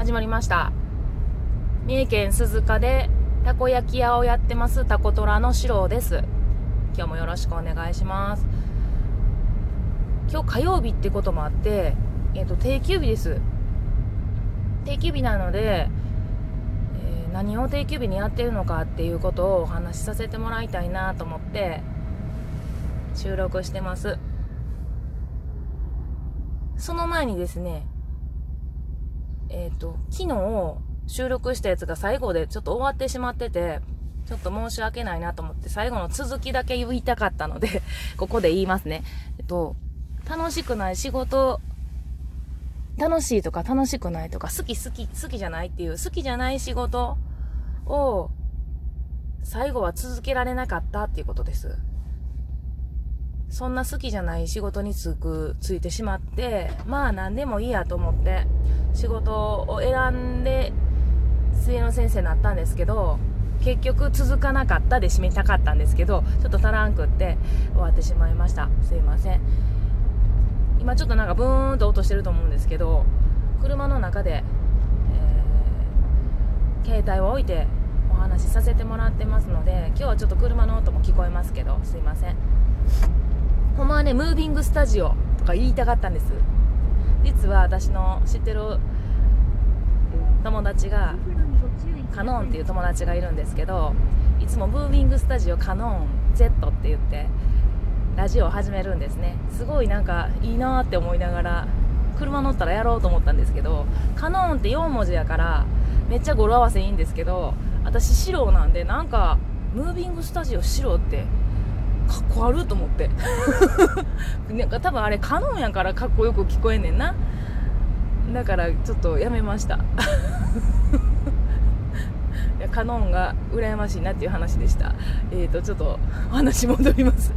始まりました。三重県鈴鹿でたこ焼き屋をやってますタコトラの四郎です。今日もよろしくお願いします。今日火曜日ってこともあってえっ、と定休日です。定休日なので、えー何を定休日にやってるのかっていうことをお話しさせてもらいたいなと思って収録してます。その前にですねえっ、と、昨日収録したやつが最後でちょっと終わってしまってて、ちょっと申し訳ないなと思って最後の続きだけ言いたかったので、ここで言いますね。えっと、楽しくない仕事、楽しいとか楽しくないとか、好き好き、好きじゃないっていう、好きじゃない仕事を、最後は続けられなかったっていうことです。そんな好きじゃない仕事につく、ついてしまって、まあ何でもいいやと思って、仕事を選んで、末野先生になったんですけど、結局続かなかったで締めたかったんですけど、ちょっと足らんくって終わってしまいました。すいません。今ちょっとなんかブーンと音してると思うんですけど、車の中で、えー携帯を置いてお話しさせてもらってますので、今日はちょっと車の音も聞こえますけど、すいません。ほんまはね、ムービングスタジオとか言いたかったんです。実は私の知ってる友達が、カノンっていう友達がいるんですけど、いつもムービングスタジオカノン Z って言って、ラジオを始めるんですね。すごいなんかいいなって思いながら、車乗ったらやろうと思ったんですけど、カノンって4文字やから、めっちゃ語呂合わせいいんですけど、私白なんで、なんか、ムービングスタジオ白って、っこ悪いと思って。なんか多分あれカノンやからかっこよく聞こえんねんな。だからちょっとやめました。いやカノンが羨ましいなっていう話でした。えーと、ちょっとお話戻ります。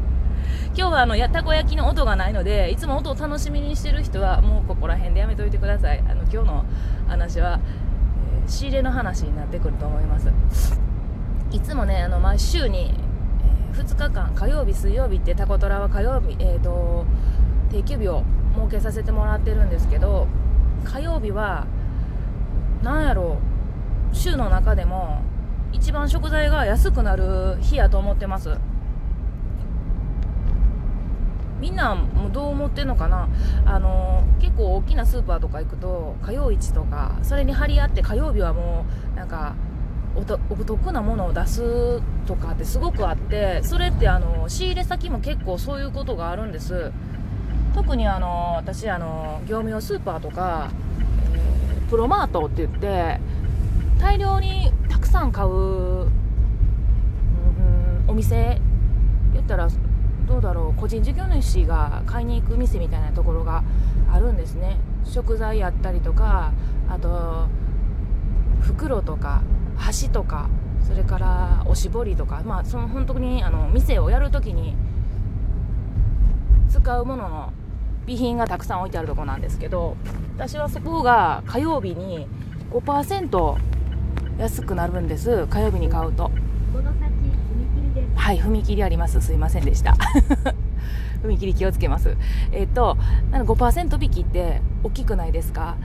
今日はあのやたこ焼きの音がないので、いつも音を楽しみにしてる人はもうここら辺でやめといてください。あの今日の話は、えー仕入れの話になってくると思います。いつもね、あの毎週に、2日間、火曜日、水曜日ってタコトラは火曜日、えーと、定休日を設けさせてもらってるんですけど、火曜日は、なんやろう、週の中でも一番食材が安くなる日やと思ってます。みんなもどう思ってんのかな？あの結構大きなスーパーとか行くと火曜市とかそれに張り合って火曜日はもうなんかおお得なものを出すとかってすごくあってそれってあの仕入れ先も結構そういうことがあるんです。特にあの私あの業務用スーパーとか、えープロマートって言って大量にたくさん買う、うんお店言ったらどうだろう個人事業主が買いに行く店みたいなところがあるんですね。食材やったりとかあと袋とか箸とかそれからおしぼりとかまあその本当にあの店をやるときに使うものの備品がたくさん置いてあるところなんですけど私はそこが火曜日に5%安くなるんです。火曜日に買うと。はい踏切あります。すいませんでした。踏切気をつけます。えっ、となんか5%引きって大きくないですか？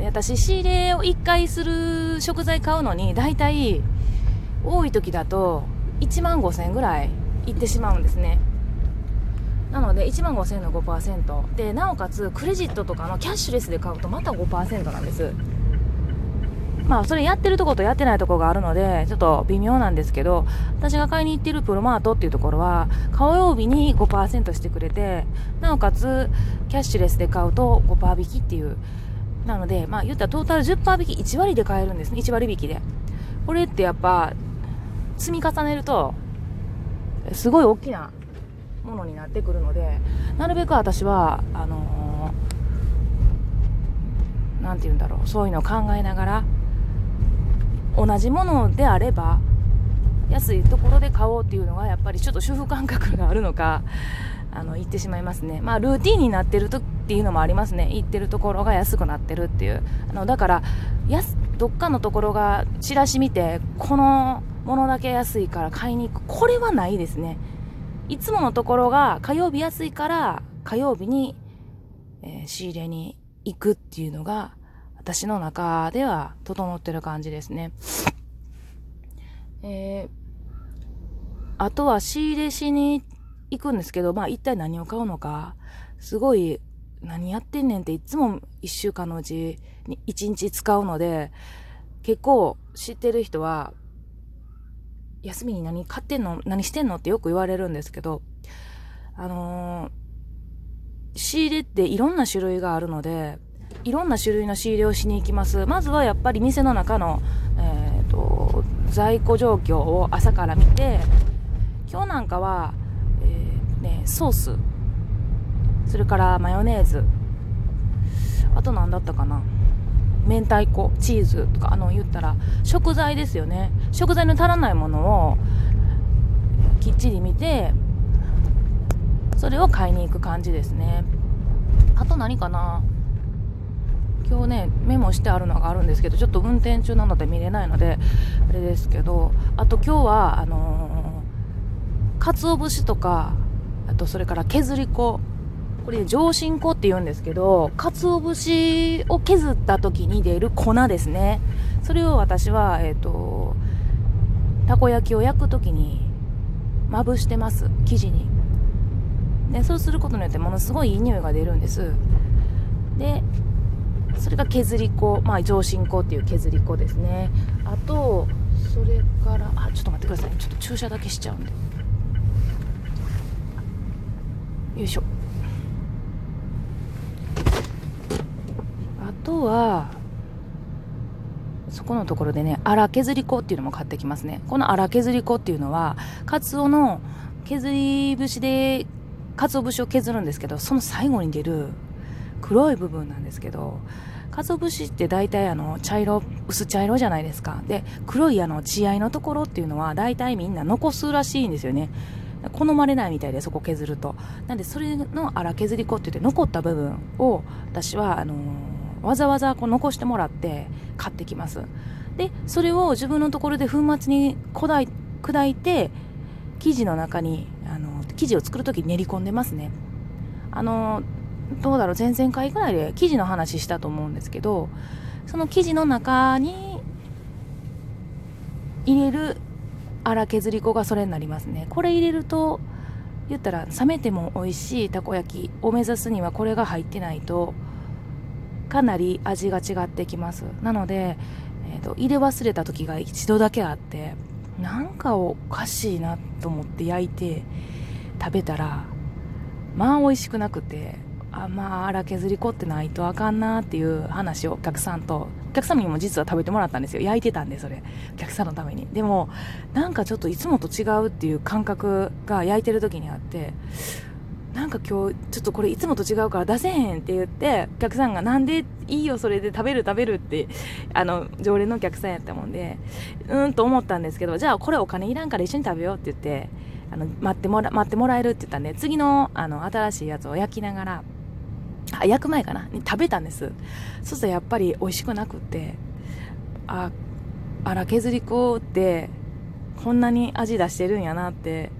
で私仕入れを1回する食材買うのに大体多い時だと1万5000円ぐらいいってしまうんですね。なので1万5000円の5%でなおかつクレジットとかのキャッシュレスで買うとまた5%なんです。まあそれやってるとことやってないとこがあるのでちょっと微妙なんですけど私が買いに行ってるプロマートっていうところは火曜日に5%してくれてなおかつキャッシュレスで買うと5%引きっていうなのでまあ言ったらトータル10%引き1割で買えるんですね。1割引きで。これってやっぱ積み重ねるとすごい大きなものになってくるのでなるべく私はあのーなんて言うんだろうそういうのを考えながら同じものであれば安いところで買おうっていうのがやっぱりちょっと主婦感覚があるのかあの言ってしまいますね。まあルーティンになってるとっていうのもありますね。行ってるところが安くなってるっていう。あのだからどっかのところがチラシ見てこのものだけ安いから買いに行く。これはないですね。いつものところが火曜日安いから火曜日に、えー仕入れに行くっていうのが私の中では整ってる感じですね。えー、あとは仕入れしに行くんですけど、まあ一体何を買うのか、すごい何やってんねんっていつも一週間のうちに一日使うので、結構知ってる人は、休みに何買ってんの何してんのってよく言われるんですけど、あのー、仕入れっていろんな種類があるので、いろんな種類の仕入れをしに行きます。まずはやっぱり店の中の、えっ、ー、と、在庫状況を朝から見て、今日なんかは、えー、ね、ソース、それからマヨネーズ、あと何だったかな。明太子、チーズとか、あの、言ったら、食材ですよね。食材の足らないものを、きっちり見て、それを買いに行く感じですね。あと何かな今日ねメモしてあるのがあるんですけどちょっと運転中なので見れないのであれですけどあと今日はあのー、鰹節とかあとそれから削り粉これ上新粉って言うんですけど鰹節を削った時に出る粉ですね。それを私はえっ、ー、とたこ焼きを焼く時にまぶしてます。生地に。でそうすることによってものすごいいい匂いが出るんです。でそれが削り粉、まあ、上新粉っていう削り粉ですね。あとそれからあちょっと待ってくださいちょっと注射だけしちゃうんで。よいしょあとはそこのところでね粗削り粉っていうのも買ってきますね。この粗削り粉っていうのはカツオの削り節でカツオ節を削るんですけどその最後に出る黒い部分なんですけど鰹節って大体あの茶色薄茶色じゃないですか。で黒いあの血合いのところっていうのは大体みんな残すらしいんですよね。好まれないみたいでそこ削ると。なんでそれの粗削り粉って言って残った部分を私はあのー、わざわざこう残してもらって買ってきます。でそれを自分のところで粉末に砕い砕いて生地の中にあの生地を作る時に練り込んでますね。あのどうだろう前々回ぐらいで生地の話したと思うんですけどその生地の中に入れる粗削り粉がそれになりますね。これ入れると言ったら冷めても美味しいたこ焼きを目指すにはこれが入ってないとかなり味が違ってきます。なので、えーと、入れ忘れた時が一度だけあってなんかおかしいなと思って焼いて食べたらまあ美味しくなくてあまあ荒削り粉ってないとあかんなっていう話をお客さんとお客様にも実は食べてもらったんですよ。焼いてたんでそれお客さんのために。でもなんかちょっといつもと違うっていう感覚が焼いてる時にあってなんか今日ちょっとこれいつもと違うから出せへんって言ってお客さんがなんでいいよそれで食べる食べるってあの常連のお客さんやったもんでうんと思ったんですけどじゃあこれお金いらんから一緒に食べようって言ってあの待ってもら待ってもらえるって言ったんで次のあの新しいやつを焼きながらあ焼く前かな？に食べたんです。そうするとやっぱり美味しくなくってああら削り粉ってこんなに味出してるんやなって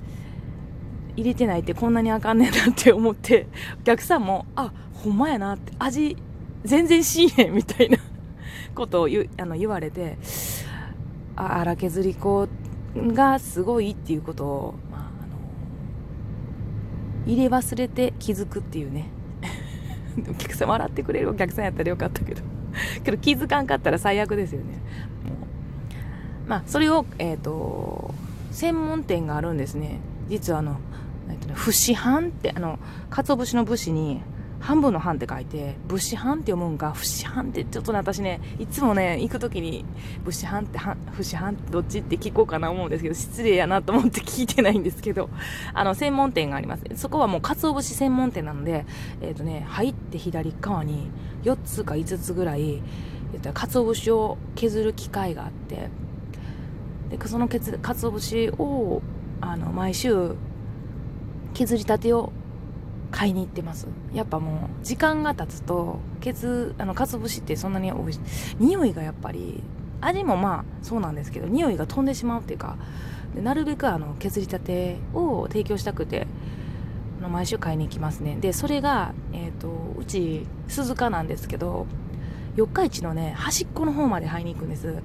入れてないってこんなにあかんねんなって思ってお客さんもあほんまやなって味全然しいへんみたいな ことを言あの言われてああら削り粉がすごいっていうことを、まあ、あの入れ忘れて気づくっていうね。お客さん笑ってくれるお客さんやったらよかったけど。けど気づかんかったら最悪ですよね。まあそれをえっ、ー、と専門店があるんですね。実はあの、えっとね、不市販ってあの鰹節の節に半分の半って書いて、物資半って読むんか、不死半ってちょっとね、私ね、いつもね、行く時に、物資半って、不死半ってどっちって聞こうかな思うんですけど、失礼やなと思って聞いてないんですけど、あの、専門店があります。そこはもう、鰹節専門店なので、えっ、ー、とね、入って左側に4つか5つぐらい、言ったら、鰹節を削る機械があって、で、その鰹節を、あの、毎週、削りたてを買いに行ってます。やっぱもう時間が経つとケツあの鰹節ってそんなに美味しい匂いがやっぱり味もまあそうなんですけど匂いが飛んでしまうっていうかでなるべくあの削りたてを提供したくての毎週買いに行きますね。でそれが、えーと、うち鈴鹿なんですけど四日市のね端っこの方まで入りに行くんです、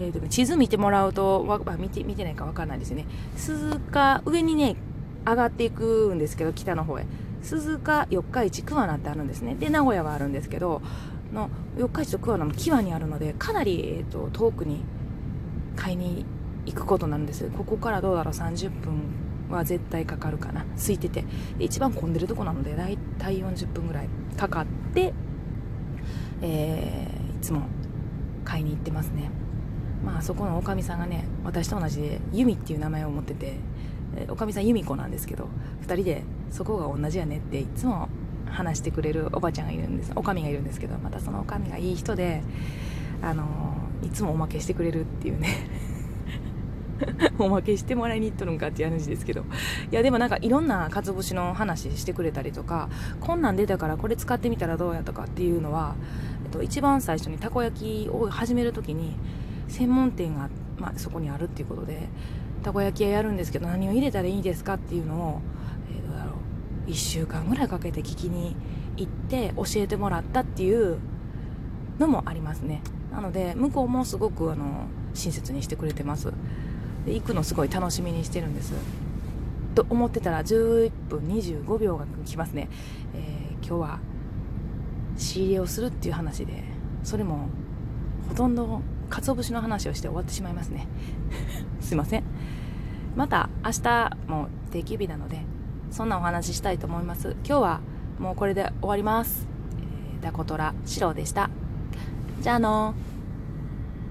えーと地図見てもらうとわあ見て見てないか分かんないですよね。鈴鹿上にね上がっていくんですけど北の方へ。鈴鹿四日市桑名ってあるんですね。で名古屋があるんですけどの四日市と桑名の際にあるのでかなり、えー、と遠くに買いに行くことなんです。ここからどうだろう30分は絶対かかるかな。空いてて。で一番混んでるとこなので大体40分ぐらいかかって、えーいつも買いに行ってますね。まあそこのおかみさんがね私と同じでユミっていう名前を持ってて。おかみさん由美子なんですけど2人でそこが同じやねっていつも話してくれるおばちゃんがいるんです。おかみがいるんですけどまたそのおかみがいい人であのいつもおまけしてくれるっていうね。おまけしてもらいに行っとるんかっていう話ですけど。いやでもなんかいろんな鰹節の話してくれたりとかこんなん出たからこれ使ってみたらどうやとかっていうのは、えっと、一番最初にたこ焼きを始める時に専門店が、まあ、そこにあるっていうことでたこ焼き屋やるんですけど何を入れたらいいですかっていうのを、えーどうだろう。1週間ぐらいかけて聞きに行って教えてもらったっていうのもありますね。なので向こうもすごくあの親切にしてくれてます。で行くのすごい楽しみにしてるんです。と思ってたら11分25秒が来ますね、えー今日は仕入れをするっていう話でそれもほとんど鰹節の話をして終わってしまいますね。すいません。また明日も定休日なのでそんなお話ししたいと思います。今日はもうこれで終わります、えー、ダコトラシロでした。じゃあのー。